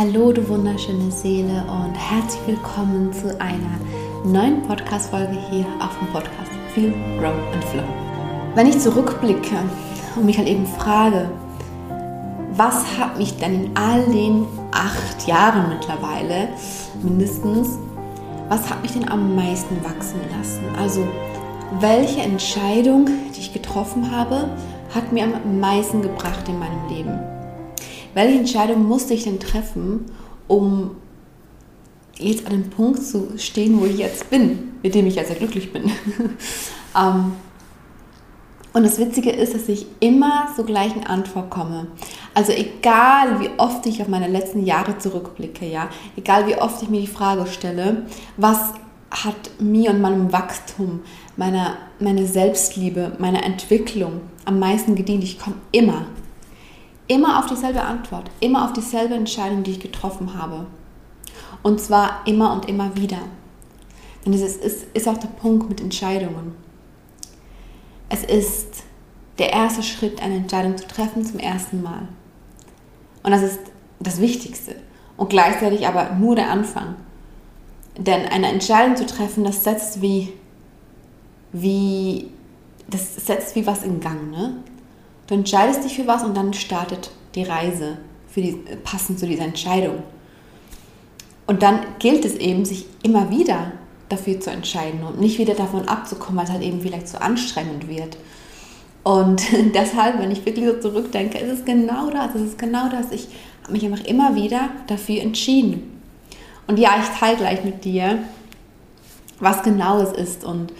Hallo, du wunderschöne Seele und herzlich willkommen zu einer neuen Podcast-Folge hier auf dem Podcast Feel, Grow and Flow. Wenn ich zurückblicke und mich halt eben frage, was hat mich denn in all den acht Jahren mittlerweile mindestens, was hat mich denn am meisten wachsen lassen? Also, welche Entscheidung, die ich getroffen habe, hat mir am meisten gebracht in meinem Leben? Welche Entscheidung musste ich denn treffen, um jetzt an dem Punkt zu stehen, wo ich jetzt bin, mit dem ich jetzt sehr glücklich bin? ähm, und das Witzige ist, dass ich immer zur gleichen Antwort komme. Also egal, wie oft ich auf meine letzten Jahre zurückblicke, ja, egal wie oft ich mir die Frage stelle, was hat mir und meinem Wachstum, meiner, meine Selbstliebe, meiner Entwicklung am meisten gedient, ich komme immer immer auf dieselbe Antwort, immer auf dieselbe Entscheidung, die ich getroffen habe. Und zwar immer und immer wieder. Denn es ist, ist, ist auch der Punkt mit Entscheidungen. Es ist der erste Schritt, eine Entscheidung zu treffen zum ersten Mal. Und das ist das Wichtigste. Und gleichzeitig aber nur der Anfang. Denn eine Entscheidung zu treffen, das setzt wie, wie, das setzt wie was in Gang. Ne? Du entscheidest dich für was und dann startet die Reise für die, passend zu dieser Entscheidung. Und dann gilt es eben, sich immer wieder dafür zu entscheiden und nicht wieder davon abzukommen, weil es halt eben vielleicht zu anstrengend wird. Und deshalb, wenn ich wirklich so zurückdenke, ist es genau das, es ist genau das. Ich habe mich einfach immer wieder dafür entschieden. Und ja, ich teile gleich mit dir, was genau es ist und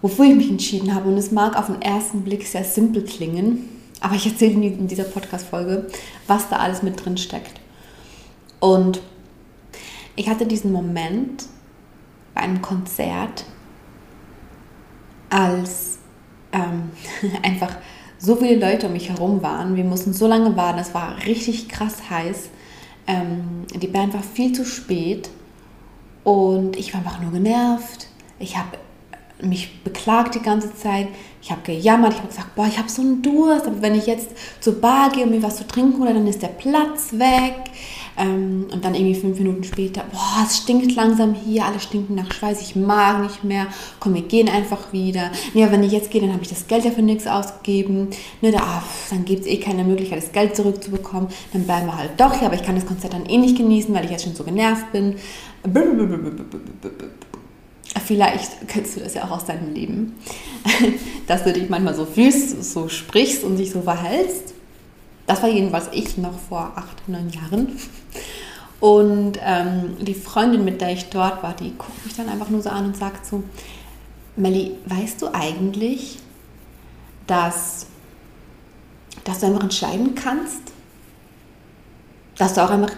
wofür ich mich entschieden habe. Und es mag auf den ersten Blick sehr simpel klingen, aber ich erzähle in dieser Podcast-Folge, was da alles mit drin steckt. Und ich hatte diesen Moment bei einem Konzert, als ähm, einfach so viele Leute um mich herum waren. Wir mussten so lange warten, es war richtig krass heiß. Ähm, die Band war viel zu spät und ich war einfach nur genervt. Ich habe mich beklagt die ganze Zeit. Ich habe gejammert, ich habe gesagt, boah, ich habe so einen Durst, aber wenn ich jetzt zur Bar gehe und mir was zu trinken hole, dann ist der Platz weg. Ähm, und dann irgendwie fünf Minuten später, boah, es stinkt langsam hier, alle stinken nach Schweiß, ich mag nicht mehr, komm, wir gehen einfach wieder. Ja, wenn ich jetzt gehe, dann habe ich das Geld ja für nichts ausgegeben. Ne, da, ach, dann gibt es eh keine Möglichkeit, das Geld zurückzubekommen. Dann bleiben wir halt doch hier, aber ich kann das Konzert dann eh nicht genießen, weil ich jetzt schon so genervt bin. Vielleicht kennst du das ja auch aus deinem Leben, dass du dich manchmal so fühlst, so sprichst und dich so verhältst. Das war jedenfalls ich noch vor acht, neun Jahren. Und ähm, die Freundin, mit der ich dort war, die guckt mich dann einfach nur so an und sagt so, Melli, weißt du eigentlich, dass, dass du einfach entscheiden kannst? Dass du auch einfach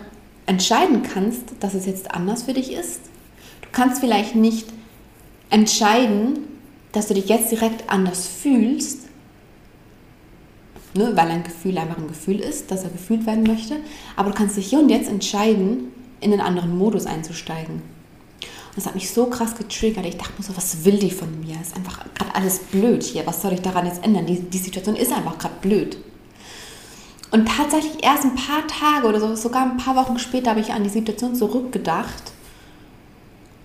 entscheiden kannst, dass es jetzt anders für dich ist? Du kannst vielleicht nicht entscheiden, dass du dich jetzt direkt anders fühlst, ne, weil ein Gefühl einfach ein Gefühl ist, dass er gefühlt werden möchte, aber du kannst dich hier und jetzt entscheiden, in einen anderen Modus einzusteigen. Und das hat mich so krass getriggert. Ich dachte mir so, was will die von mir? Ist einfach gerade alles blöd hier. Was soll ich daran jetzt ändern? Die, die Situation ist einfach gerade blöd. Und tatsächlich erst ein paar Tage oder so, sogar ein paar Wochen später habe ich an die Situation zurückgedacht.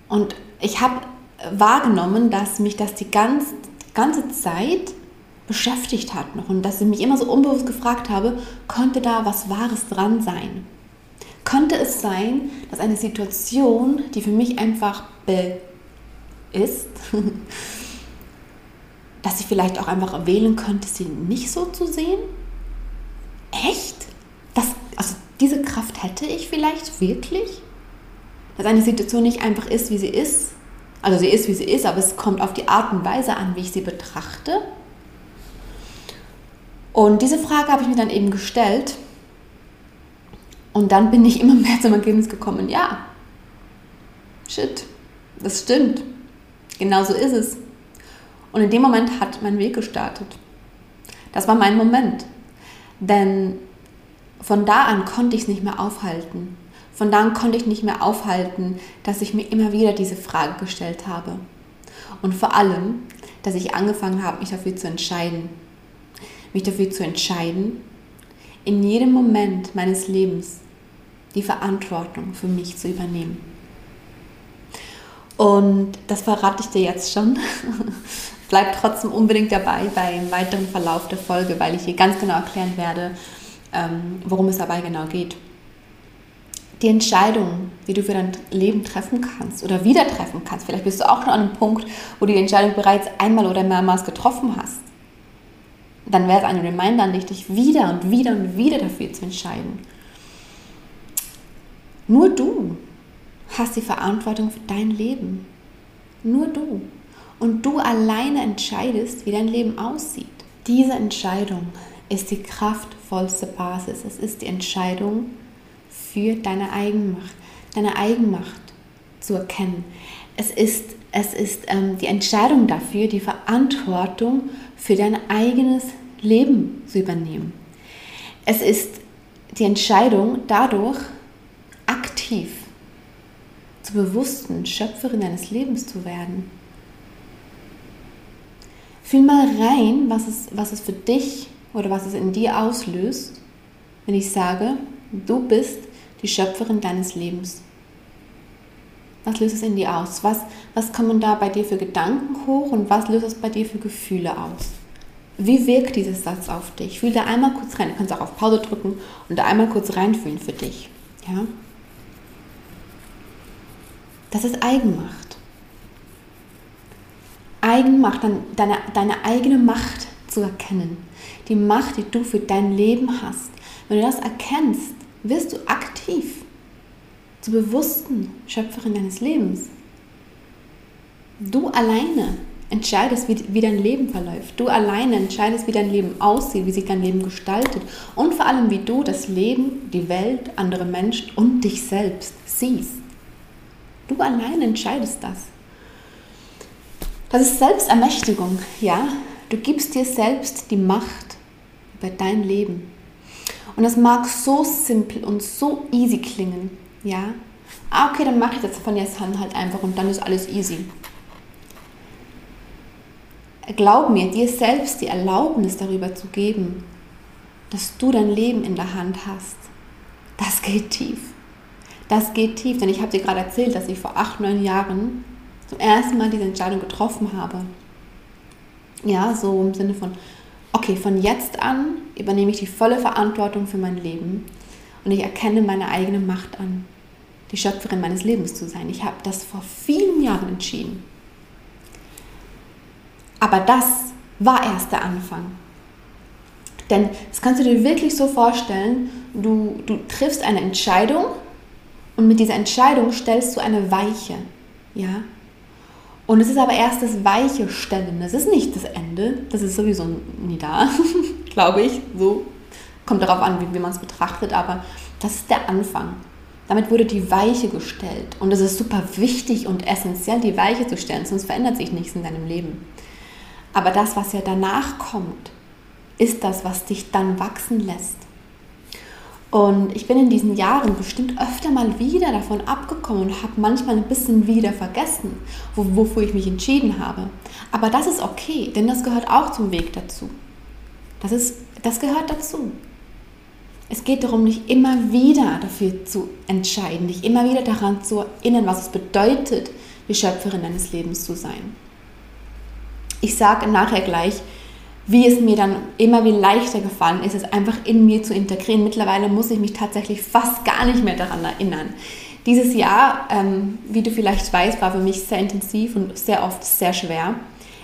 Und ich habe wahrgenommen, dass mich das die ganz, ganze Zeit beschäftigt hat noch und dass ich mich immer so unbewusst gefragt habe, könnte da was Wahres dran sein? Könnte es sein, dass eine Situation, die für mich einfach ist, dass ich vielleicht auch einfach wählen könnte, sie nicht so zu sehen? Echt? Das, also diese Kraft hätte ich vielleicht wirklich? Dass eine Situation nicht einfach ist, wie sie ist, also sie ist, wie sie ist, aber es kommt auf die Art und Weise an, wie ich sie betrachte. Und diese Frage habe ich mir dann eben gestellt. Und dann bin ich immer mehr zum Ergebnis gekommen, ja, shit, das stimmt. Genau so ist es. Und in dem Moment hat mein Weg gestartet. Das war mein Moment. Denn von da an konnte ich es nicht mehr aufhalten. Von da an konnte ich nicht mehr aufhalten, dass ich mir immer wieder diese Frage gestellt habe. Und vor allem, dass ich angefangen habe, mich dafür zu entscheiden. Mich dafür zu entscheiden, in jedem Moment meines Lebens die Verantwortung für mich zu übernehmen. Und das verrate ich dir jetzt schon. Bleib trotzdem unbedingt dabei beim weiteren Verlauf der Folge, weil ich hier ganz genau erklären werde, ähm, worum es dabei genau geht. Die Entscheidung, die du für dein Leben treffen kannst oder wieder treffen kannst, vielleicht bist du auch schon an einem Punkt, wo du die Entscheidung bereits einmal oder mehrmals getroffen hast, dann wäre es ein Reminder an dich, dich wieder und wieder und wieder dafür zu entscheiden. Nur du hast die Verantwortung für dein Leben. Nur du. Und du alleine entscheidest, wie dein Leben aussieht. Diese Entscheidung ist die kraftvollste Basis. Es ist die Entscheidung für deine Eigenmacht, deine Eigenmacht zu erkennen. Es ist, es ist ähm, die Entscheidung dafür, die Verantwortung für dein eigenes Leben zu übernehmen. Es ist die Entscheidung dadurch aktiv zur bewussten Schöpferin deines Lebens zu werden. Fühl mal rein, was es, was es für dich oder was es in dir auslöst, wenn ich sage, du bist die Schöpferin deines Lebens. Was löst es in dir aus? Was, was kommen da bei dir für Gedanken hoch und was löst es bei dir für Gefühle aus? Wie wirkt dieses Satz auf dich? Fühl da einmal kurz rein. Du kannst auch auf Pause drücken und da einmal kurz reinfühlen für dich. Ja? Das ist Eigenmacht. Eigenmacht, deine, deine eigene Macht zu erkennen. Die Macht, die du für dein Leben hast. Wenn du das erkennst, wirst du aktiv zur bewussten Schöpferin deines Lebens. Du alleine entscheidest, wie, wie dein Leben verläuft. Du alleine entscheidest, wie dein Leben aussieht, wie sich dein Leben gestaltet und vor allem, wie du das Leben, die Welt, andere Menschen und dich selbst siehst. Du alleine entscheidest das. Das ist Selbstermächtigung, ja. Du gibst dir selbst die Macht über dein Leben. Und das mag so simpel und so easy klingen, ja. Ah, okay, dann mache ich das von jetzt an halt einfach und dann ist alles easy. Glaub mir, dir selbst die Erlaubnis darüber zu geben, dass du dein Leben in der Hand hast, das geht tief. Das geht tief, denn ich habe dir gerade erzählt, dass ich vor acht, neun Jahren zum ersten Mal diese Entscheidung getroffen habe. Ja, so im Sinne von, okay, von jetzt an übernehme ich die volle Verantwortung für mein Leben und ich erkenne meine eigene Macht an, die Schöpferin meines Lebens zu sein. Ich habe das vor vielen Jahren entschieden. Aber das war erst der Anfang. Denn das kannst du dir wirklich so vorstellen, du, du triffst eine Entscheidung und mit dieser Entscheidung stellst du eine Weiche. Ja? Und es ist aber erst das weiche Stellen. Das ist nicht das Ende. Das ist sowieso nie da, glaube ich. So kommt darauf an, wie, wie man es betrachtet. Aber das ist der Anfang. Damit wurde die Weiche gestellt. Und es ist super wichtig und essentiell, die Weiche zu stellen, sonst verändert sich nichts in deinem Leben. Aber das, was ja danach kommt, ist das, was dich dann wachsen lässt. Und ich bin in diesen Jahren bestimmt öfter mal wieder davon abgekommen und habe manchmal ein bisschen wieder vergessen, wofür ich mich entschieden habe. Aber das ist okay, denn das gehört auch zum Weg dazu. Das, ist, das gehört dazu. Es geht darum, dich immer wieder dafür zu entscheiden, dich immer wieder daran zu erinnern, was es bedeutet, die Schöpferin deines Lebens zu sein. Ich sage nachher gleich, wie es mir dann immer wie leichter gefallen ist, es einfach in mir zu integrieren. Mittlerweile muss ich mich tatsächlich fast gar nicht mehr daran erinnern. Dieses Jahr, ähm, wie du vielleicht weißt, war für mich sehr intensiv und sehr oft sehr schwer,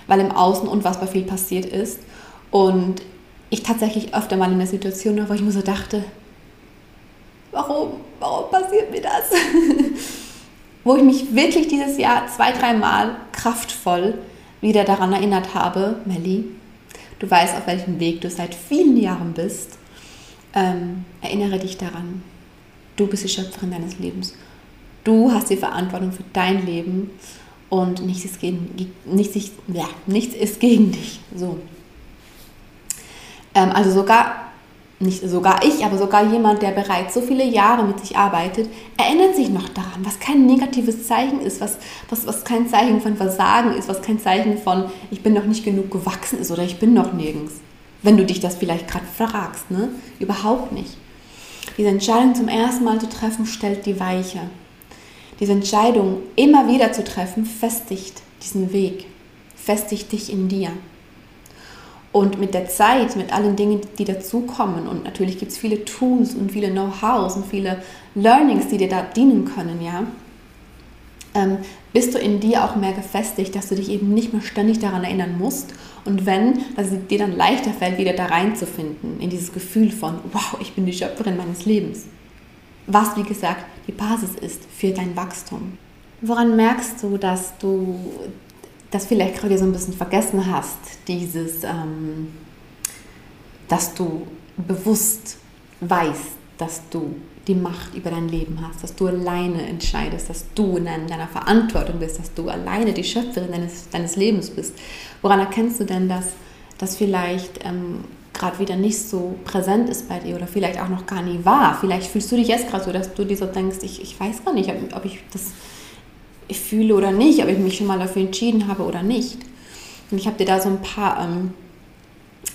weil im Außen unfassbar viel passiert ist. Und ich tatsächlich öfter mal in der Situation war, wo ich mir so dachte, warum, warum passiert mir das? wo ich mich wirklich dieses Jahr zwei, dreimal kraftvoll wieder daran erinnert habe, Melli, du weißt, auf welchem Weg du seit vielen Jahren bist, ähm, erinnere dich daran, du bist die Schöpferin deines Lebens. Du hast die Verantwortung für dein Leben und nichts ist gegen, nichts, ja, nichts ist gegen dich. So. Ähm, also sogar nicht sogar ich, aber sogar jemand, der bereits so viele Jahre mit sich arbeitet, erinnert sich noch daran, was kein negatives Zeichen ist, was, was, was kein Zeichen von Versagen ist, was kein Zeichen von, ich bin noch nicht genug gewachsen ist oder ich bin noch nirgends. Wenn du dich das vielleicht gerade fragst, ne? Überhaupt nicht. Diese Entscheidung zum ersten Mal zu treffen, stellt die Weiche. Diese Entscheidung immer wieder zu treffen, festigt diesen Weg, festigt dich in dir. Und mit der Zeit, mit allen Dingen, die dazukommen, und natürlich gibt es viele Tools und viele Know-hows und viele Learnings, die dir da dienen können, ja, ähm, bist du in dir auch mehr gefestigt, dass du dich eben nicht mehr ständig daran erinnern musst. Und wenn, dass es dir dann leichter fällt, wieder da reinzufinden, in dieses Gefühl von, wow, ich bin die Schöpferin meines Lebens. Was, wie gesagt, die Basis ist für dein Wachstum. Woran merkst du, dass du das vielleicht gerade so ein bisschen vergessen hast, dieses, ähm, dass du bewusst weißt, dass du die Macht über dein Leben hast, dass du alleine entscheidest, dass du in deiner Verantwortung bist, dass du alleine die Schöpferin deines, deines Lebens bist. Woran erkennst du denn, dass das vielleicht ähm, gerade wieder nicht so präsent ist bei dir oder vielleicht auch noch gar nie war? Vielleicht fühlst du dich jetzt gerade so, dass du dir so denkst, ich, ich weiß gar nicht, ob, ob ich das ich fühle oder nicht, ob ich mich schon mal dafür entschieden habe oder nicht. Und ich habe dir da so ein paar ähm,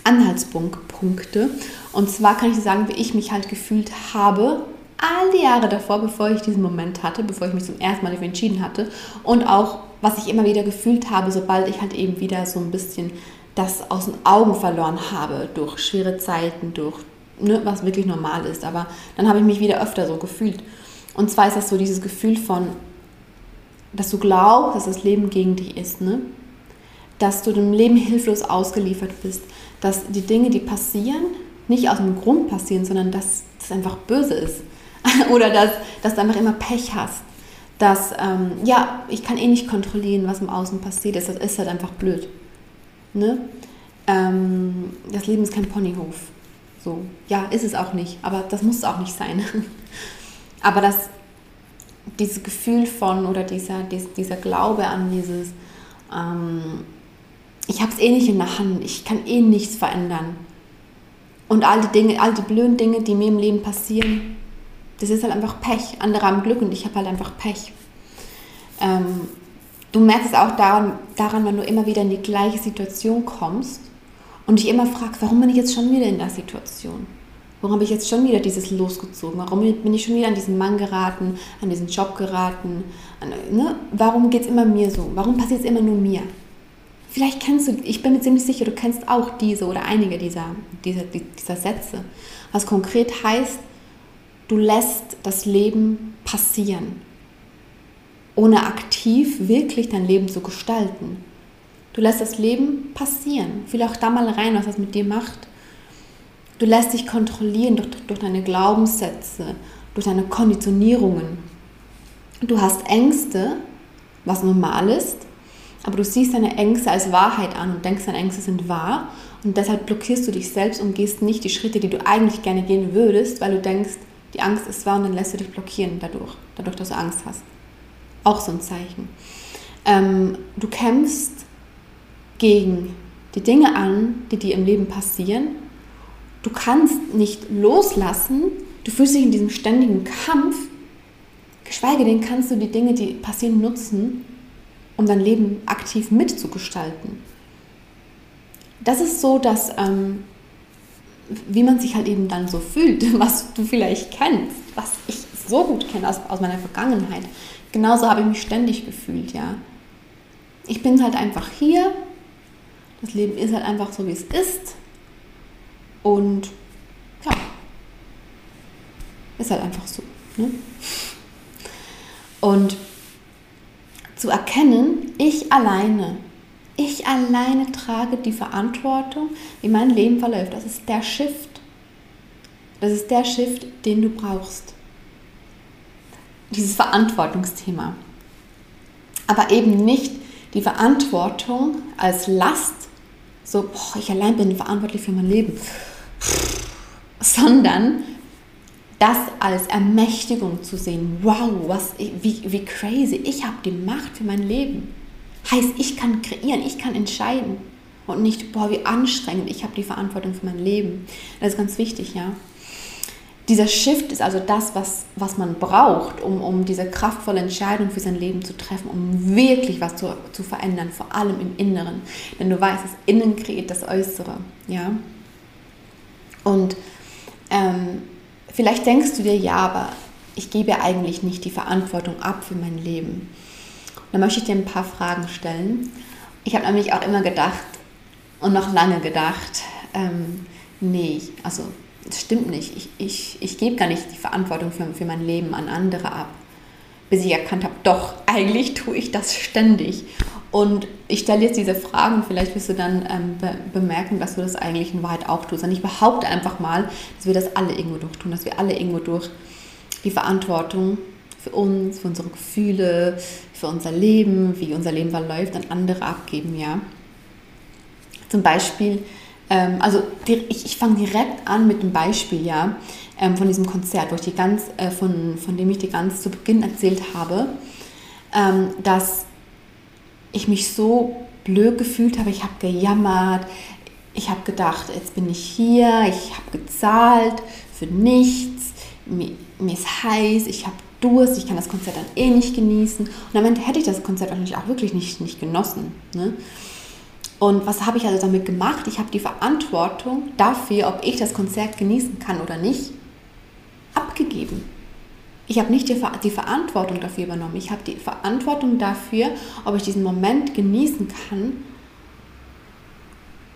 Anhaltspunkte. Und zwar kann ich dir sagen, wie ich mich halt gefühlt habe, all die Jahre davor, bevor ich diesen Moment hatte, bevor ich mich zum ersten Mal dafür entschieden hatte. Und auch, was ich immer wieder gefühlt habe, sobald ich halt eben wieder so ein bisschen das aus den Augen verloren habe, durch schwere Zeiten, durch ne, was wirklich normal ist. Aber dann habe ich mich wieder öfter so gefühlt. Und zwar ist das so dieses Gefühl von, dass du glaubst, dass das Leben gegen dich ist, ne? dass du dem Leben hilflos ausgeliefert bist, dass die Dinge, die passieren, nicht aus dem Grund passieren, sondern dass das einfach böse ist. Oder dass, dass du einfach immer Pech hast. Dass, ähm, ja, ich kann eh nicht kontrollieren, was im Außen passiert. Das ist halt einfach blöd. Ne? Ähm, das Leben ist kein Ponyhof. So, ja, ist es auch nicht, aber das muss es auch nicht sein. aber das, dieses Gefühl von oder dieser, dieser Glaube an dieses, ähm, ich habe es eh nicht in der Hand, ich kann eh nichts verändern. Und all die Dinge, all die blöden Dinge, die mir im Leben passieren, das ist halt einfach Pech. Andere haben Glück und ich habe halt einfach Pech. Ähm, du merkst es auch daran, daran, wenn du immer wieder in die gleiche Situation kommst und dich immer fragst, warum bin ich jetzt schon wieder in der Situation? Warum habe ich jetzt schon wieder dieses losgezogen? Warum bin ich schon wieder an diesen Mann geraten, an diesen Job geraten? Ne? Warum geht es immer mir so? Warum passiert es immer nur mir? Vielleicht kennst du, ich bin mir ziemlich sicher, du kennst auch diese oder einige dieser, dieser, dieser Sätze. Was konkret heißt, du lässt das Leben passieren, ohne aktiv wirklich dein Leben zu gestalten. Du lässt das Leben passieren. Fühl auch da mal rein, was das mit dir macht. Du lässt dich kontrollieren durch, durch deine Glaubenssätze, durch deine Konditionierungen. Du hast Ängste, was normal ist, aber du siehst deine Ängste als Wahrheit an und denkst, deine Ängste sind wahr und deshalb blockierst du dich selbst und gehst nicht die Schritte, die du eigentlich gerne gehen würdest, weil du denkst, die Angst ist wahr und dann lässt du dich blockieren dadurch, dadurch, dass du Angst hast. Auch so ein Zeichen. Ähm, du kämpfst gegen die Dinge an, die dir im Leben passieren Du kannst nicht loslassen, du fühlst dich in diesem ständigen Kampf, geschweige denn kannst du die Dinge, die passieren, nutzen, um dein Leben aktiv mitzugestalten. Das ist so, dass, ähm, wie man sich halt eben dann so fühlt, was du vielleicht kennst, was ich so gut kenne aus, aus meiner Vergangenheit. Genauso habe ich mich ständig gefühlt, ja. Ich bin halt einfach hier, das Leben ist halt einfach so, wie es ist und ja, ist halt einfach so. Ne? Und zu erkennen, ich alleine, ich alleine trage die Verantwortung, wie mein Leben verläuft. Das ist der Shift. Das ist der Shift, den du brauchst. Dieses Verantwortungsthema. Aber eben nicht die Verantwortung als Last, so, boah, ich allein bin verantwortlich für mein Leben sondern das als Ermächtigung zu sehen. Wow, was, wie, wie crazy, ich habe die Macht für mein Leben. Heißt, ich kann kreieren, ich kann entscheiden. Und nicht, boah, wie anstrengend, ich habe die Verantwortung für mein Leben. Das ist ganz wichtig, ja. Dieser Shift ist also das, was, was man braucht, um, um diese kraftvolle Entscheidung für sein Leben zu treffen, um wirklich was zu, zu verändern, vor allem im Inneren. Denn du weißt, das Innen kreiert das Äußere. Ja? Und ähm, vielleicht denkst du dir, ja, aber ich gebe eigentlich nicht die Verantwortung ab für mein Leben. Da möchte ich dir ein paar Fragen stellen. Ich habe nämlich auch immer gedacht und noch lange gedacht, ähm, nee, also das stimmt nicht. Ich, ich, ich gebe gar nicht die Verantwortung für, für mein Leben an andere ab. Bis ich erkannt habe, doch, eigentlich tue ich das ständig. Und ich stelle jetzt diese Fragen, vielleicht wirst du dann ähm, be bemerken, dass du das eigentlich in Wahrheit auch tust. Und ich behaupte einfach mal, dass wir das alle irgendwo durch tun, dass wir alle irgendwo durch die Verantwortung für uns, für unsere Gefühle, für unser Leben, wie unser Leben verläuft, an andere abgeben, ja. Zum Beispiel, ähm, also ich, ich fange direkt an mit dem Beispiel, ja, ähm, von diesem Konzert, wo ich die ganz, äh, von, von dem ich dir ganz zu Beginn erzählt habe, ähm, dass ich mich so blöd gefühlt habe. Ich habe gejammert. Ich habe gedacht, jetzt bin ich hier. Ich habe gezahlt für nichts. Mir, mir ist heiß. Ich habe Durst. Ich kann das Konzert dann eh nicht genießen. Und am Ende hätte ich das Konzert wahrscheinlich auch wirklich nicht, nicht genossen. Ne? Und was habe ich also damit gemacht? Ich habe die Verantwortung dafür, ob ich das Konzert genießen kann oder nicht, abgegeben. Ich habe nicht die, die, Verantwortung dafür übernommen. Ich habe die Verantwortung dafür, ob ich diesen Moment genießen kann,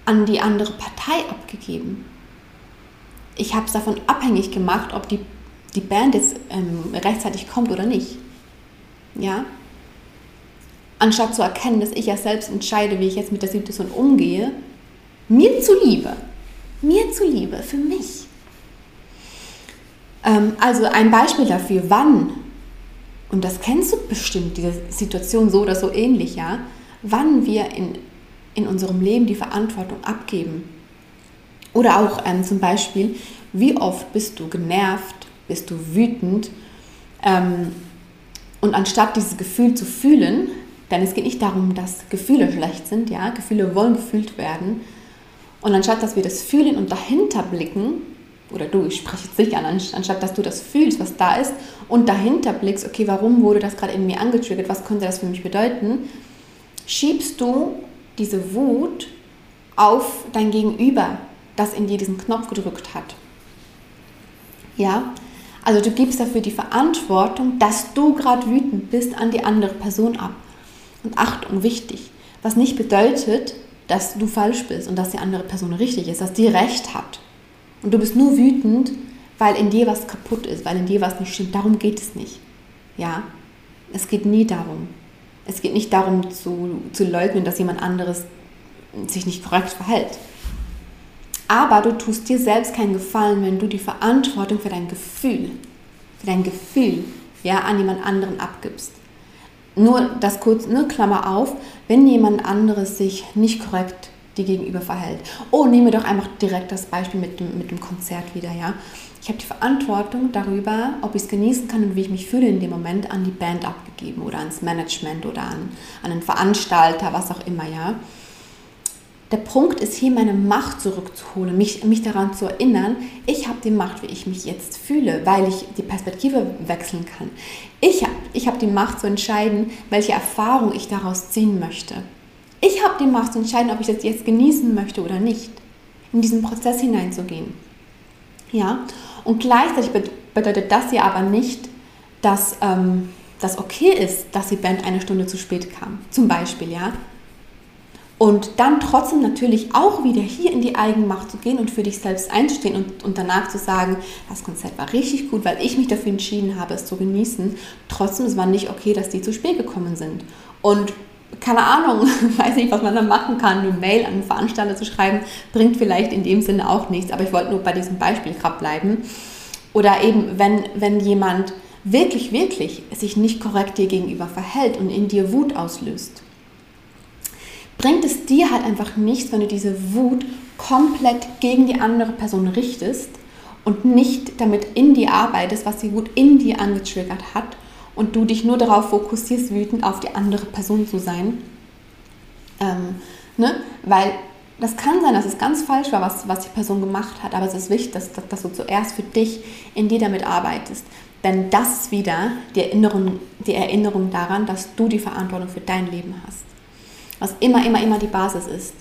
an die andere Partei abgegeben. Ich habe es davon abhängig gemacht, ob die, die Band jetzt ähm, rechtzeitig kommt oder nicht. Ja? Anstatt zu erkennen, dass ich ja selbst entscheide, wie ich jetzt mit der Situation umgehe, mir zuliebe, mir zuliebe, für mich also ein Beispiel dafür, wann, und das kennst du bestimmt, diese Situation so oder so ähnlich, ja, wann wir in, in unserem Leben die Verantwortung abgeben. Oder auch ähm, zum Beispiel, wie oft bist du genervt, bist du wütend ähm, und anstatt dieses Gefühl zu fühlen, denn es geht nicht darum, dass Gefühle schlecht sind, ja, Gefühle wollen gefühlt werden. Und anstatt dass wir das fühlen und dahinter blicken, oder du, ich spreche jetzt dich an, anstatt dass du das fühlst, was da ist und dahinter blickst, okay, warum wurde das gerade in mir angetriggert, was könnte das für mich bedeuten, schiebst du diese Wut auf dein Gegenüber, das in dir diesen Knopf gedrückt hat. Ja, also du gibst dafür die Verantwortung, dass du gerade wütend bist, an die andere Person ab. Und Achtung, wichtig, was nicht bedeutet, dass du falsch bist und dass die andere Person richtig ist, dass die recht hat. Und du bist nur wütend, weil in dir was kaputt ist, weil in dir was nicht stimmt. Darum geht es nicht. Ja, es geht nie darum. Es geht nicht darum zu, zu leugnen, dass jemand anderes sich nicht korrekt verhält. Aber du tust dir selbst keinen Gefallen, wenn du die Verantwortung für dein Gefühl, für dein Gefühl, ja, an jemand anderen abgibst. Nur das kurz, nur Klammer auf, wenn jemand anderes sich nicht korrekt die gegenüber verhält. Oh, nehme doch einfach direkt das Beispiel mit dem, mit dem Konzert wieder, ja. Ich habe die Verantwortung darüber, ob ich es genießen kann und wie ich mich fühle in dem Moment, an die Band abgegeben oder ans Management oder an, an einen Veranstalter, was auch immer, ja. Der Punkt ist hier, meine Macht zurückzuholen, mich, mich daran zu erinnern, ich habe die Macht, wie ich mich jetzt fühle, weil ich die Perspektive wechseln kann. Ich habe ich hab die Macht zu entscheiden, welche Erfahrung ich daraus ziehen möchte. Ich habe die Macht zu entscheiden, ob ich das jetzt genießen möchte oder nicht. In diesen Prozess hineinzugehen. Ja, und gleichzeitig bedeutet das ja aber nicht, dass ähm, das okay ist, dass die Band eine Stunde zu spät kam. Zum Beispiel, ja. Und dann trotzdem natürlich auch wieder hier in die Eigenmacht zu gehen und für dich selbst einzustehen und, und danach zu sagen, das Konzert war richtig gut, weil ich mich dafür entschieden habe, es zu genießen. Trotzdem, es war nicht okay, dass die zu spät gekommen sind. Und keine Ahnung, weiß nicht, was man da machen kann, eine Mail an einen Veranstalter zu schreiben, bringt vielleicht in dem Sinne auch nichts, aber ich wollte nur bei diesem Beispiel gerade bleiben. Oder eben, wenn, wenn jemand wirklich, wirklich sich nicht korrekt dir gegenüber verhält und in dir Wut auslöst, bringt es dir halt einfach nichts, wenn du diese Wut komplett gegen die andere Person richtest und nicht damit in dir arbeitest, was die Wut in dir angetriggert hat und du dich nur darauf fokussierst, wütend auf die andere Person zu sein. Ähm, ne? Weil das kann sein, dass es ganz falsch war, was, was die Person gemacht hat, aber es ist wichtig, dass, dass, dass du zuerst für dich in dir damit arbeitest. Denn das ist wieder die Erinnerung, die Erinnerung daran, dass du die Verantwortung für dein Leben hast. Was immer, immer, immer die Basis ist.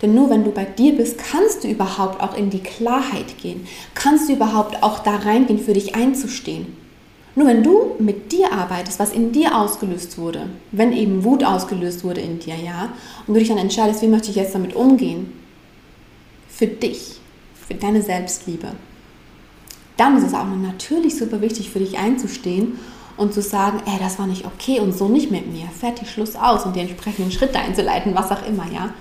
Denn nur wenn du bei dir bist, kannst du überhaupt auch in die Klarheit gehen. Kannst du überhaupt auch da reingehen, für dich einzustehen. Nur wenn du mit dir arbeitest, was in dir ausgelöst wurde, wenn eben Wut ausgelöst wurde in dir, ja, und du dich dann entscheidest, wie möchte ich jetzt damit umgehen, für dich, für deine Selbstliebe, dann ist es auch natürlich super wichtig für dich einzustehen und zu sagen, ey, das war nicht okay und so nicht mit mir, fertig, Schluss aus und die entsprechenden Schritte einzuleiten, was auch immer, ja.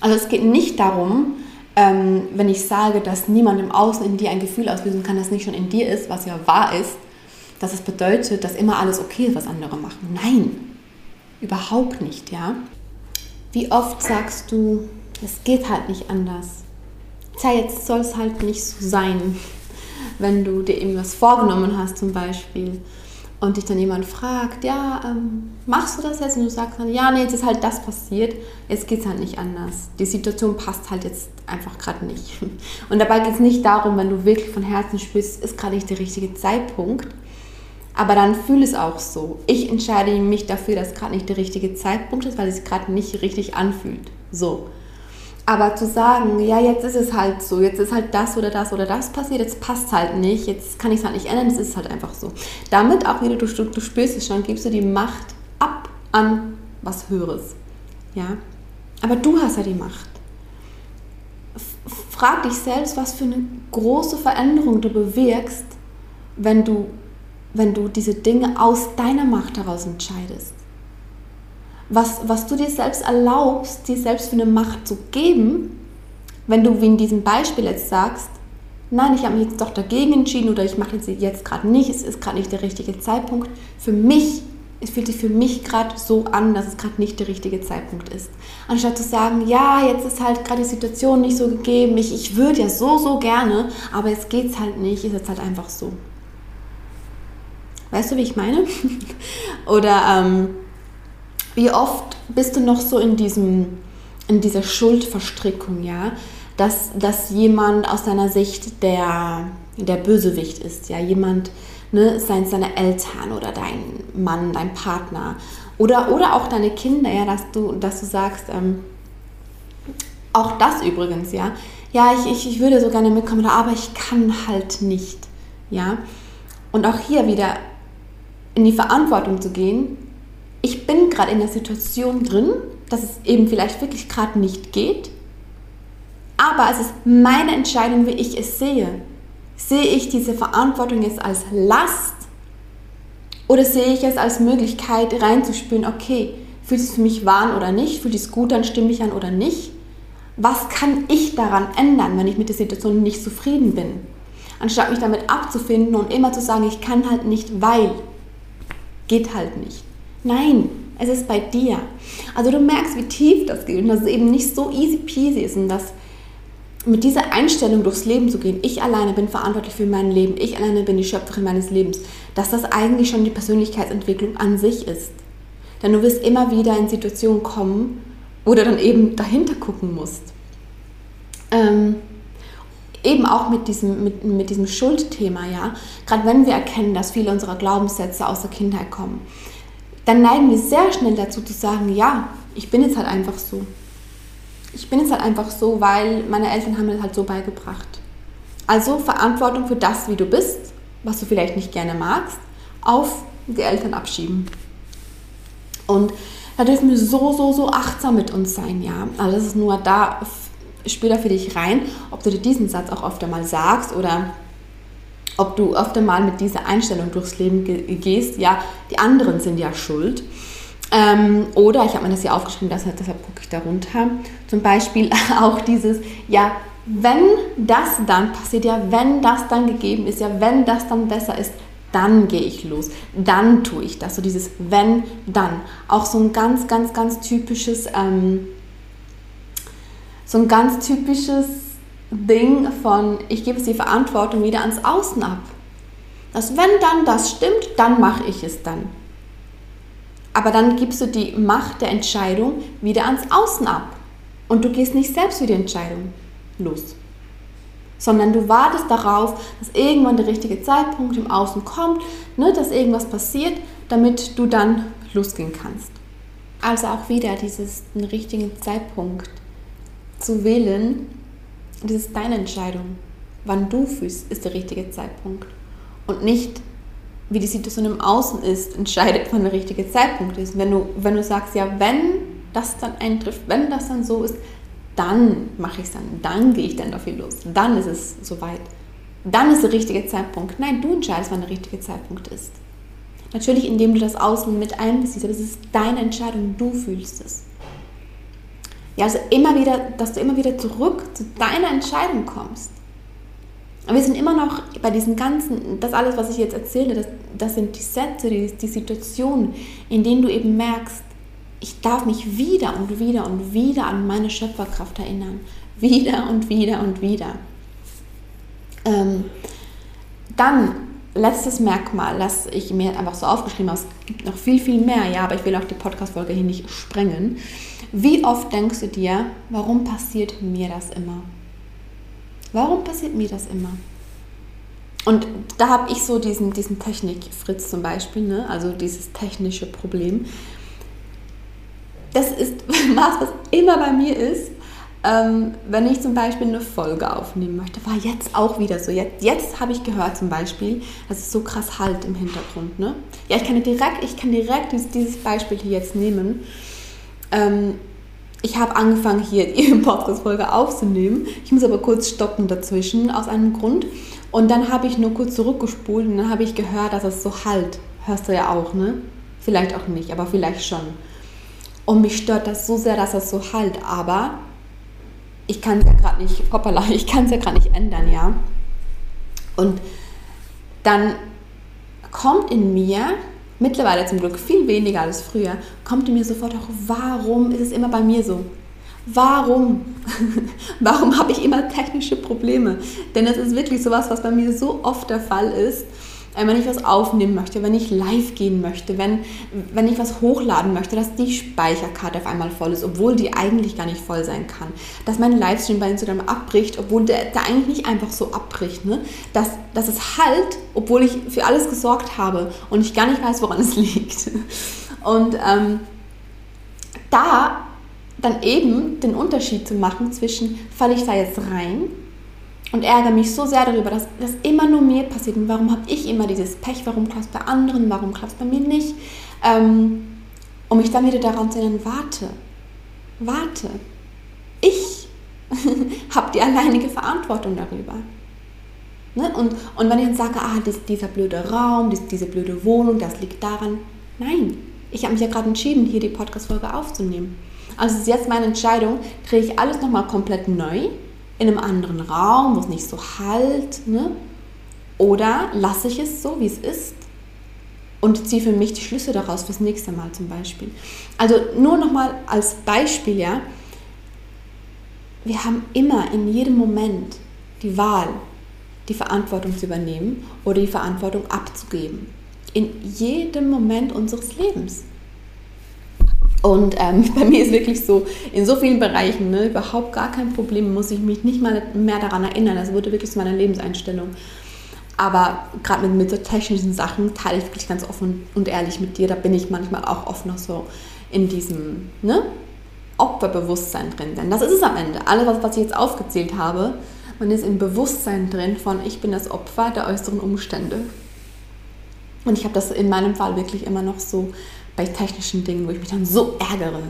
Also es geht nicht darum, ähm, wenn ich sage, dass niemand im Außen in dir ein Gefühl auslösen kann, das nicht schon in dir ist, was ja wahr ist, dass es bedeutet, dass immer alles okay ist, was andere machen. Nein, überhaupt nicht, ja. Wie oft sagst du, es geht halt nicht anders. Tja, jetzt soll es halt nicht so sein, wenn du dir irgendwas vorgenommen hast zum Beispiel und dich dann jemand fragt, ja, ähm, machst du das jetzt? Und du sagst dann, ja, nee, jetzt ist halt das passiert, jetzt geht es halt nicht anders. Die Situation passt halt jetzt einfach gerade nicht. Und dabei geht es nicht darum, wenn du wirklich von Herzen spürst, ist gerade nicht der richtige Zeitpunkt, aber dann fühle es auch so. Ich entscheide mich dafür, dass gerade nicht der richtige Zeitpunkt ist, weil es sich gerade nicht richtig anfühlt. So. Aber zu sagen, ja, jetzt ist es halt so, jetzt ist halt das oder das oder das passiert, jetzt passt halt nicht, jetzt kann ich es halt nicht ändern, es ist halt einfach so. Damit auch wieder, du, du spürst es schon, gibst du die Macht ab an was Höheres. Ja? Aber du hast ja die Macht. Frag dich selbst, was für eine große Veränderung du bewirkst, wenn du wenn du diese Dinge aus deiner Macht heraus entscheidest. Was, was du dir selbst erlaubst, dir selbst für eine Macht zu geben, wenn du wie in diesem Beispiel jetzt sagst, nein, ich habe mich jetzt doch dagegen entschieden oder ich mache jetzt jetzt gerade nicht, es ist gerade nicht der richtige Zeitpunkt. Für mich, es fühlt sich für mich gerade so an, dass es gerade nicht der richtige Zeitpunkt ist. Anstatt zu sagen, ja, jetzt ist halt gerade die Situation nicht so gegeben, ich, ich würde ja so, so gerne, aber jetzt geht es halt nicht, ist jetzt halt einfach so. Weißt du, wie ich meine? Oder ähm, wie oft bist du noch so in, diesem, in dieser Schuldverstrickung, ja? Dass, dass jemand aus deiner Sicht der, der Bösewicht ist, ja? Jemand, ne, seien es deine Eltern oder dein Mann, dein Partner oder, oder auch deine Kinder, ja? Dass du, dass du sagst, ähm, auch das übrigens, ja? Ja, ich, ich, ich würde so gerne mitkommen, aber ich kann halt nicht, ja? Und auch hier wieder in die Verantwortung zu gehen, ich bin gerade in der Situation drin, dass es eben vielleicht wirklich gerade nicht geht, aber es ist meine Entscheidung, wie ich es sehe. Sehe ich diese Verantwortung jetzt als Last oder sehe ich es als Möglichkeit reinzuspüren, okay, fühlt es für mich wahr oder nicht, fühlt es gut an, stimme ich an oder nicht? Was kann ich daran ändern, wenn ich mit der Situation nicht zufrieden bin? Anstatt mich damit abzufinden und immer zu sagen, ich kann halt nicht, weil geht halt nicht. Nein, es ist bei dir. Also du merkst, wie tief das geht und dass es eben nicht so easy peasy ist und dass mit dieser Einstellung durchs Leben zu gehen, ich alleine bin verantwortlich für mein Leben, ich alleine bin die Schöpferin meines Lebens, dass das eigentlich schon die Persönlichkeitsentwicklung an sich ist. Denn du wirst immer wieder in Situationen kommen, wo du dann eben dahinter gucken musst. Ähm, eben auch mit diesem, mit, mit diesem Schuldthema, ja, gerade wenn wir erkennen, dass viele unserer Glaubenssätze aus der Kindheit kommen, dann neigen wir sehr schnell dazu zu sagen, ja, ich bin jetzt halt einfach so. Ich bin jetzt halt einfach so, weil meine Eltern haben mir das halt so beigebracht. Also Verantwortung für das, wie du bist, was du vielleicht nicht gerne magst, auf die Eltern abschieben. Und da dürfen wir so, so, so achtsam mit uns sein, ja. Also das ist nur da spür da für dich rein, ob du dir diesen Satz auch oft einmal sagst oder ob du oft einmal mit dieser Einstellung durchs Leben gehst, ja, die anderen sind ja schuld. Ähm, oder, ich habe mir das hier aufgeschrieben, deshalb, deshalb gucke ich da runter, zum Beispiel auch dieses, ja, wenn das dann passiert, ja, wenn das dann gegeben ist, ja, wenn das dann besser ist, dann gehe ich los, dann tue ich das. So dieses wenn, dann. Auch so ein ganz, ganz, ganz typisches ähm, so ein ganz typisches Ding von, ich gebe die Verantwortung wieder ans Außen ab. Dass wenn dann das stimmt, dann mache ich es dann. Aber dann gibst du die Macht der Entscheidung wieder ans Außen ab. Und du gehst nicht selbst für die Entscheidung los. Sondern du wartest darauf, dass irgendwann der richtige Zeitpunkt im Außen kommt, ne, dass irgendwas passiert, damit du dann losgehen kannst. Also auch wieder dieses den richtigen Zeitpunkt zu wählen, das ist deine Entscheidung. Wann du fühlst, ist der richtige Zeitpunkt. Und nicht, wie die Situation im Außen ist, entscheidet, wann der richtige Zeitpunkt ist. Wenn du, wenn du sagst, ja, wenn das dann eintrifft, wenn das dann so ist, dann mache ich es dann, dann gehe ich dann dafür los, dann ist es soweit. Dann ist der richtige Zeitpunkt. Nein, du entscheidest, wann der richtige Zeitpunkt ist. Natürlich, indem du das Außen mit einbeziehst, aber es ist deine Entscheidung, du fühlst es. Ja, also immer wieder, dass du immer wieder zurück zu deiner Entscheidung kommst. Aber wir sind immer noch bei diesen ganzen, das alles, was ich jetzt erzähle, das, das sind die Sätze, die, die Situationen, in denen du eben merkst, ich darf mich wieder und wieder und wieder an meine Schöpferkraft erinnern. Wieder und wieder und wieder. Ähm, dann, letztes Merkmal, das ich mir einfach so aufgeschrieben habe, es gibt noch viel, viel mehr, ja, aber ich will auch die Podcast-Folge hier nicht sprengen. Wie oft denkst du dir, warum passiert mir das immer? Warum passiert mir das immer? Und da habe ich so diesen, diesen Technik-Fritz zum Beispiel, ne? also dieses technische Problem das ist was, was immer bei mir ist. Ähm, wenn ich zum Beispiel eine Folge aufnehmen möchte, war jetzt auch wieder so. Jetzt, jetzt habe ich gehört zum Beispiel, dass es so krass halt im Hintergrund. Ne? Ja, ich kann direkt, ich kann direkt dieses, dieses Beispiel hier jetzt nehmen. Ähm, ich habe angefangen, hier die Podcast-Folge aufzunehmen. Ich muss aber kurz stoppen dazwischen, aus einem Grund. Und dann habe ich nur kurz zurückgespult und dann habe ich gehört, dass es so halt. Hörst du ja auch, ne? Vielleicht auch nicht, aber vielleicht schon. Und mich stört das so sehr, dass das so halt. Aber ich kann es ja gerade nicht, hoppala, ich kann es ja gerade nicht ändern, ja. Und dann kommt in mir, mittlerweile zum Glück viel weniger als früher, kommt mir sofort auch, warum ist es immer bei mir so? Warum? warum habe ich immer technische Probleme? Denn es ist wirklich sowas, was bei mir so oft der Fall ist wenn ich was aufnehmen möchte, wenn ich live gehen möchte, wenn, wenn ich was hochladen möchte, dass die Speicherkarte auf einmal voll ist, obwohl die eigentlich gar nicht voll sein kann. Dass mein Livestream bei Instagram abbricht, obwohl der, der eigentlich nicht einfach so abbricht. Ne? Dass, dass es halt, obwohl ich für alles gesorgt habe und ich gar nicht weiß, woran es liegt. Und ähm, da dann eben den Unterschied zu machen zwischen, falle ich da jetzt rein und ärgere mich so sehr darüber, dass das immer nur mir passiert. Und warum habe ich immer dieses Pech? Warum klappt es bei anderen? Warum klappt es bei mir nicht? Ähm, um mich dann wieder daran zu erinnern, warte, warte. Ich habe die alleinige Verantwortung darüber. Ne? Und, und wenn ich dann sage, ah, das, dieser blöde Raum, das, diese blöde Wohnung, das liegt daran. Nein, ich habe mich ja gerade entschieden, hier die Podcast-Folge aufzunehmen. Also ist jetzt meine Entscheidung, drehe ich alles nochmal komplett neu in einem anderen Raum, wo es nicht so halt, ne? Oder lasse ich es so, wie es ist und ziehe für mich die Schlüsse daraus fürs nächste Mal zum Beispiel. Also nur nochmal als Beispiel, ja, wir haben immer in jedem Moment die Wahl, die Verantwortung zu übernehmen oder die Verantwortung abzugeben. In jedem Moment unseres Lebens. Und ähm, bei mir ist wirklich so, in so vielen Bereichen, ne, überhaupt gar kein Problem, muss ich mich nicht mal mehr daran erinnern. Das wurde wirklich zu meiner Lebenseinstellung. Aber gerade mit, mit so technischen Sachen teile ich wirklich ganz offen und ehrlich mit dir. Da bin ich manchmal auch oft noch so in diesem ne, Opferbewusstsein drin. Denn das ist es am Ende. Alles, was, was ich jetzt aufgezählt habe, man ist im Bewusstsein drin von, ich bin das Opfer der äußeren Umstände. Und ich habe das in meinem Fall wirklich immer noch so bei technischen Dingen, wo ich mich dann so ärgere,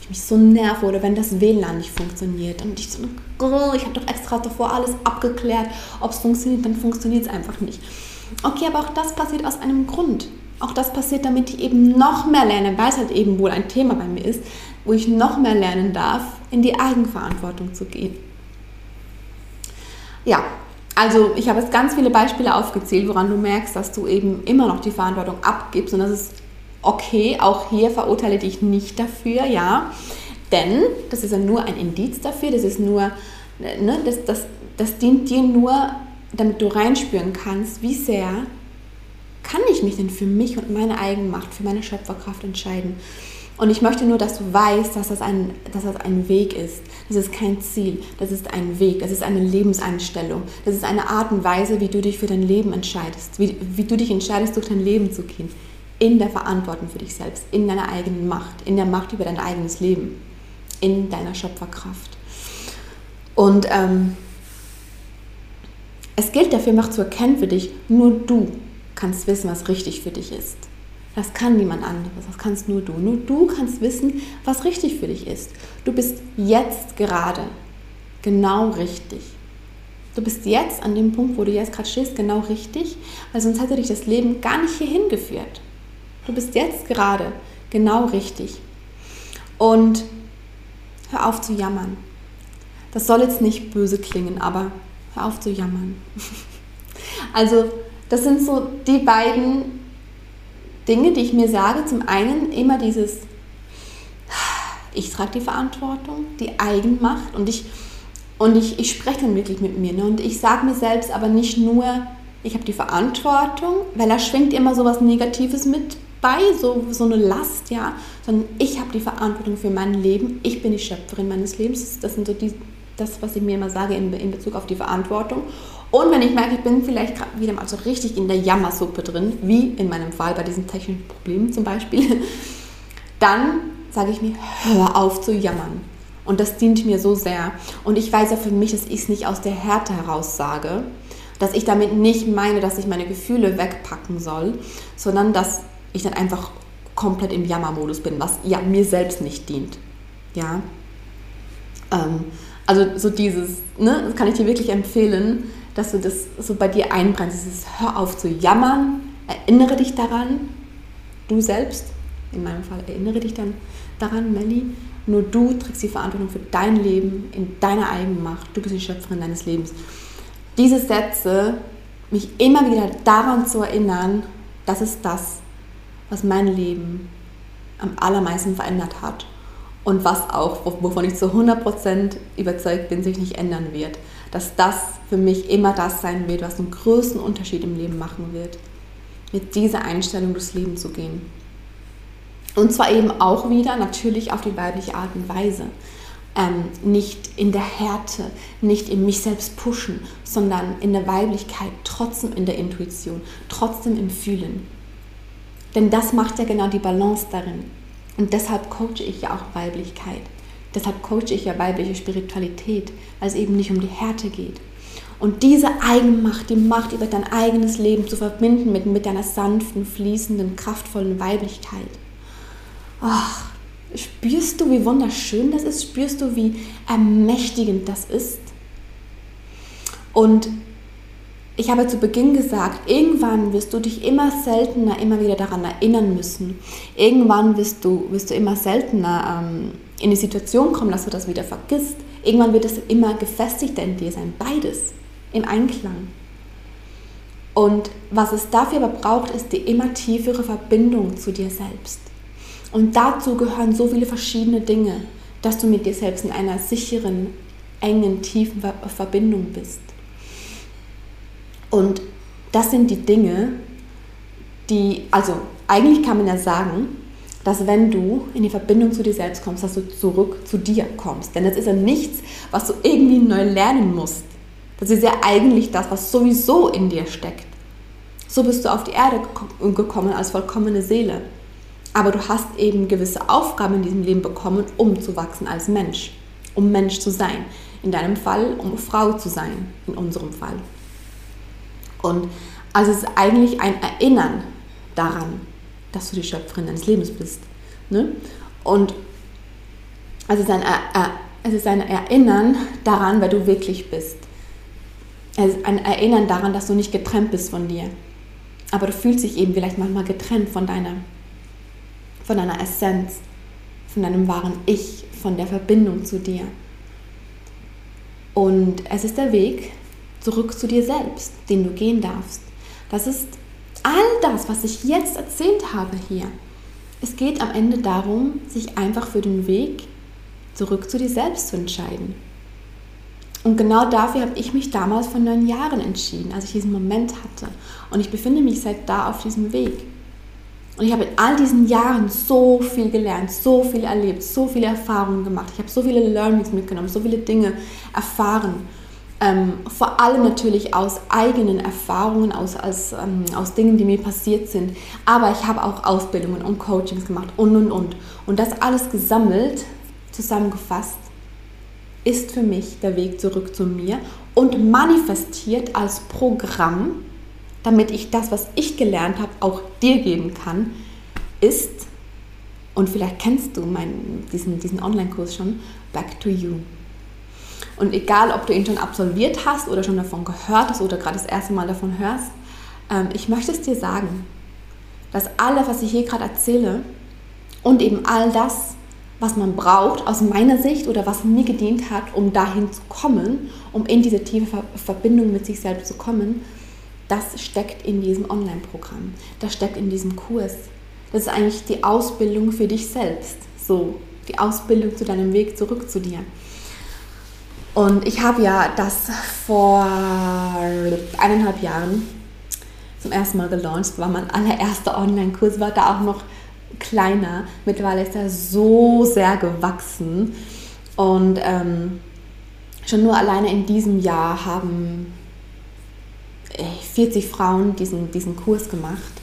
ich mich so nerve oder wenn das WLAN nicht funktioniert und ich so, oh, ich habe doch extra davor alles abgeklärt, ob es funktioniert, dann funktioniert es einfach nicht. Okay, aber auch das passiert aus einem Grund. Auch das passiert, damit ich eben noch mehr lerne, weil es halt eben wohl ein Thema bei mir ist, wo ich noch mehr lernen darf, in die Eigenverantwortung zu gehen. Ja, also ich habe jetzt ganz viele Beispiele aufgezählt, woran du merkst, dass du eben immer noch die Verantwortung abgibst und dass es okay, auch hier verurteile dich nicht dafür, ja, denn das ist ja nur ein Indiz dafür, das ist nur, ne, das, das, das dient dir nur, damit du reinspüren kannst, wie sehr kann ich mich denn für mich und meine Eigenmacht, für meine Schöpferkraft entscheiden. Und ich möchte nur, dass du weißt, dass das, ein, dass das ein Weg ist. Das ist kein Ziel, das ist ein Weg, das ist eine Lebenseinstellung. Das ist eine Art und Weise, wie du dich für dein Leben entscheidest, wie, wie du dich entscheidest, durch dein Leben zu gehen in der Verantwortung für dich selbst, in deiner eigenen Macht, in der Macht über dein eigenes Leben, in deiner Schöpferkraft. Und ähm, es gilt dafür, macht zu erkennen für dich, nur du kannst wissen, was richtig für dich ist. Das kann niemand anderes, das kannst nur du. Nur du kannst wissen, was richtig für dich ist. Du bist jetzt gerade genau richtig. Du bist jetzt an dem Punkt, wo du jetzt gerade stehst, genau richtig, weil sonst hätte dich das Leben gar nicht hierhin geführt. Du bist jetzt gerade genau richtig. Und hör auf zu jammern. Das soll jetzt nicht böse klingen, aber hör auf zu jammern. also, das sind so die beiden Dinge, die ich mir sage. Zum einen immer dieses, ich trage die Verantwortung, die Eigenmacht und ich, und ich, ich spreche dann wirklich mit mir. Ne? Und ich sage mir selbst aber nicht nur, ich habe die Verantwortung, weil da schwingt immer so was Negatives mit bei, so, so eine Last, ja, sondern ich habe die Verantwortung für mein Leben, ich bin die Schöpferin meines Lebens. Das sind so die, das, was ich mir immer sage in, in Bezug auf die Verantwortung. Und wenn ich merke, ich bin vielleicht gerade wieder mal so richtig in der Jammersuppe drin, wie in meinem Fall bei diesen technischen Problemen zum Beispiel, dann sage ich mir, hör auf zu jammern. Und das dient mir so sehr. Und ich weiß ja für mich, dass ich es nicht aus der Härte heraus sage, dass ich damit nicht meine, dass ich meine Gefühle wegpacken soll, sondern dass ich dann einfach komplett im Jammermodus bin, was ja mir selbst nicht dient. Ja. Ähm, also so dieses, ne, das kann ich dir wirklich empfehlen, dass du das so bei dir einbrennst. Dieses Hör auf zu jammern, erinnere dich daran, du selbst, in meinem Fall erinnere dich dann daran, Melly, nur du trägst die Verantwortung für dein Leben in deiner eigenen Macht. Du bist die Schöpferin deines Lebens. Diese Sätze, mich immer wieder daran zu erinnern, das ist das, was mein Leben am allermeisten verändert hat und was auch, wovon ich zu 100% überzeugt bin, sich nicht ändern wird. Dass das für mich immer das sein wird, was den größten Unterschied im Leben machen wird. Mit dieser Einstellung durchs Leben zu gehen. Und zwar eben auch wieder natürlich auf die weibliche Art und Weise. Ähm, nicht in der Härte, nicht in mich selbst pushen, sondern in der Weiblichkeit, trotzdem in der Intuition, trotzdem im Fühlen. Denn das macht ja genau die Balance darin. Und deshalb coache ich ja auch Weiblichkeit. Deshalb coache ich ja weibliche Spiritualität, weil es eben nicht um die Härte geht. Und diese Eigenmacht, die Macht über dein eigenes Leben zu verbinden mit, mit deiner sanften, fließenden, kraftvollen Weiblichkeit. Ach, spürst du, wie wunderschön das ist? Spürst du, wie ermächtigend das ist? Und ich habe zu Beginn gesagt, irgendwann wirst du dich immer seltener immer wieder daran erinnern müssen. Irgendwann wirst du, wirst du immer seltener ähm, in die Situation kommen, dass du das wieder vergisst. Irgendwann wird es immer gefestigter in dir sein. Beides im Einklang. Und was es dafür aber braucht, ist die immer tiefere Verbindung zu dir selbst. Und dazu gehören so viele verschiedene Dinge, dass du mit dir selbst in einer sicheren, engen, tiefen Verbindung bist. Und das sind die Dinge, die, also eigentlich kann man ja sagen, dass wenn du in die Verbindung zu dir selbst kommst, dass du zurück zu dir kommst. Denn das ist ja nichts, was du irgendwie neu lernen musst. Das ist ja eigentlich das, was sowieso in dir steckt. So bist du auf die Erde gekommen als vollkommene Seele. Aber du hast eben gewisse Aufgaben in diesem Leben bekommen, um zu wachsen als Mensch, um Mensch zu sein. In deinem Fall, um Frau zu sein, in unserem Fall. Und also es ist eigentlich ein Erinnern daran, dass du die Schöpferin deines Lebens bist. Ne? Und also es ist, ein, es ist ein Erinnern daran, wer du wirklich bist. Es ist ein Erinnern daran, dass du nicht getrennt bist von dir. Aber du fühlst dich eben vielleicht manchmal getrennt von deiner, von deiner Essenz, von deinem wahren Ich, von der Verbindung zu dir. Und es ist der Weg, zurück zu dir selbst, den du gehen darfst. Das ist all das, was ich jetzt erzählt habe hier. Es geht am Ende darum, sich einfach für den Weg zurück zu dir selbst zu entscheiden. Und genau dafür habe ich mich damals vor neun Jahren entschieden, als ich diesen Moment hatte. Und ich befinde mich seit da auf diesem Weg. Und ich habe in all diesen Jahren so viel gelernt, so viel erlebt, so viele Erfahrungen gemacht. Ich habe so viele Learnings mitgenommen, so viele Dinge erfahren. Ähm, vor allem natürlich aus eigenen Erfahrungen, aus, aus, ähm, aus Dingen, die mir passiert sind. Aber ich habe auch Ausbildungen und Coachings gemacht und, und, und. Und das alles gesammelt, zusammengefasst, ist für mich der Weg zurück zu mir und manifestiert als Programm, damit ich das, was ich gelernt habe, auch dir geben kann, ist, und vielleicht kennst du meinen, diesen, diesen Online-Kurs schon, Back to You. Und egal, ob du ihn schon absolviert hast oder schon davon gehört hast oder gerade das erste Mal davon hörst, ähm, ich möchte es dir sagen, dass alles, was ich hier gerade erzähle und eben all das, was man braucht aus meiner Sicht oder was mir gedient hat, um dahin zu kommen, um in diese tiefe Verbindung mit sich selbst zu kommen, das steckt in diesem Online-Programm, das steckt in diesem Kurs. Das ist eigentlich die Ausbildung für dich selbst, so die Ausbildung zu deinem Weg zurück zu dir. Und ich habe ja das vor eineinhalb Jahren zum ersten Mal gelauncht. War mein allererster Online-Kurs, war da auch noch kleiner. Mittlerweile ist er so sehr gewachsen. Und ähm, schon nur alleine in diesem Jahr haben 40 Frauen diesen, diesen Kurs gemacht.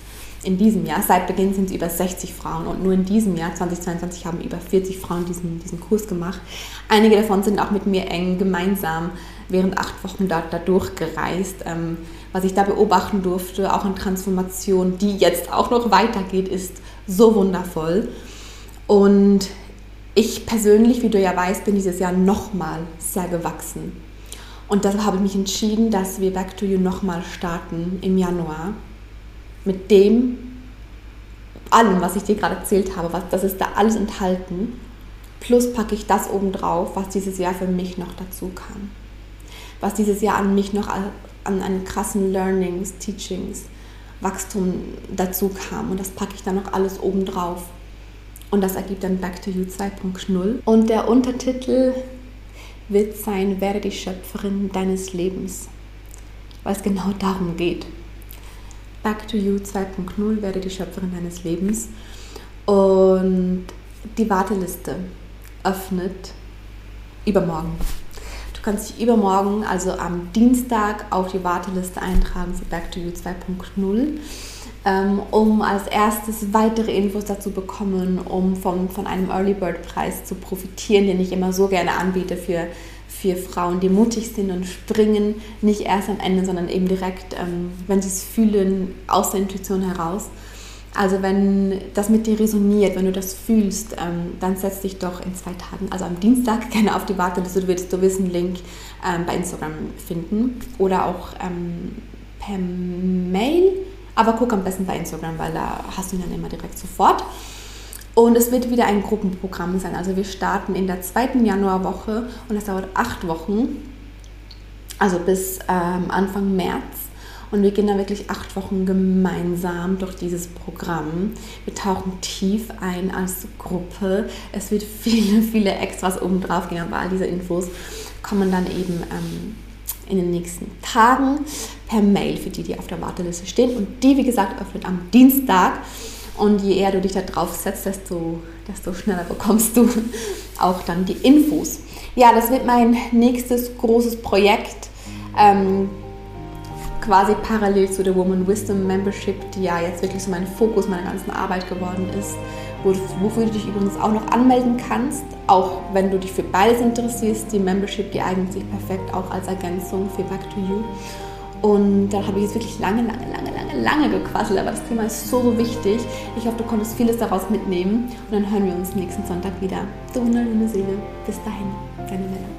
In diesem Jahr, seit Beginn sind es über 60 Frauen und nur in diesem Jahr, 2022, haben über 40 Frauen diesen, diesen Kurs gemacht. Einige davon sind auch mit mir eng gemeinsam während acht Wochen dort da durchgereist. Ähm, was ich da beobachten durfte, auch an Transformation, die jetzt auch noch weitergeht, ist so wundervoll. Und ich persönlich, wie du ja weißt, bin dieses Jahr nochmal sehr gewachsen. Und deshalb habe ich mich entschieden, dass wir Back to You nochmal starten im Januar. Mit dem, allem, was ich dir gerade erzählt habe, was, das ist da alles enthalten. Plus packe ich das obendrauf, was dieses Jahr für mich noch dazu kam. Was dieses Jahr an mich noch an, an krassen Learnings, Teachings, Wachstum dazu kam. Und das packe ich dann noch alles obendrauf. Und das ergibt dann Back to You 2.0. Und der Untertitel wird sein, werde die Schöpferin deines Lebens. Weil es genau darum geht. Back to You 2.0, werde die Schöpferin deines Lebens. Und die Warteliste öffnet übermorgen. Du kannst dich übermorgen, also am Dienstag, auf die Warteliste eintragen für Back to You 2.0 ähm, um als erstes weitere Infos dazu bekommen, um von, von einem Early Bird Preis zu profitieren, den ich immer so gerne anbiete für, für Frauen, die mutig sind und springen, nicht erst am Ende, sondern eben direkt, ähm, wenn sie es fühlen, aus der Intuition heraus. Also wenn das mit dir resoniert, wenn du das fühlst, ähm, dann setz dich doch in zwei Tagen, also am Dienstag, gerne auf die Warteliste. Du wirst, du einen Link ähm, bei Instagram finden oder auch ähm, per Mail aber guck am besten bei Instagram, weil da hast du ihn dann immer direkt sofort. Und es wird wieder ein Gruppenprogramm sein. Also wir starten in der zweiten Januarwoche und das dauert acht Wochen, also bis ähm, Anfang März. Und wir gehen dann wirklich acht Wochen gemeinsam durch dieses Programm. Wir tauchen tief ein als Gruppe. Es wird viele, viele Extras obendrauf gehen, aber all diese Infos kommen dann eben ähm, in den nächsten Tagen per Mail für die, die auf der Warteliste stehen. Und die, wie gesagt, öffnet am Dienstag. Und je eher du dich da drauf setzt, desto, desto schneller bekommst du auch dann die Infos. Ja, das wird mein nächstes großes Projekt. Ähm, quasi parallel zu der Woman Wisdom Membership, die ja jetzt wirklich so mein Fokus meiner ganzen Arbeit geworden ist wofür du dich übrigens auch noch anmelden kannst, auch wenn du dich für beides interessierst. Die Membership, die eignet sich perfekt auch als Ergänzung für Back to You. Und dann habe ich jetzt wirklich lange, lange, lange, lange, lange gequasselt, aber das Thema ist so, wichtig. Ich hoffe, du konntest vieles daraus mitnehmen und dann hören wir uns nächsten Sonntag wieder. Du wunderschöne Seele. Bis dahin, deine Männer.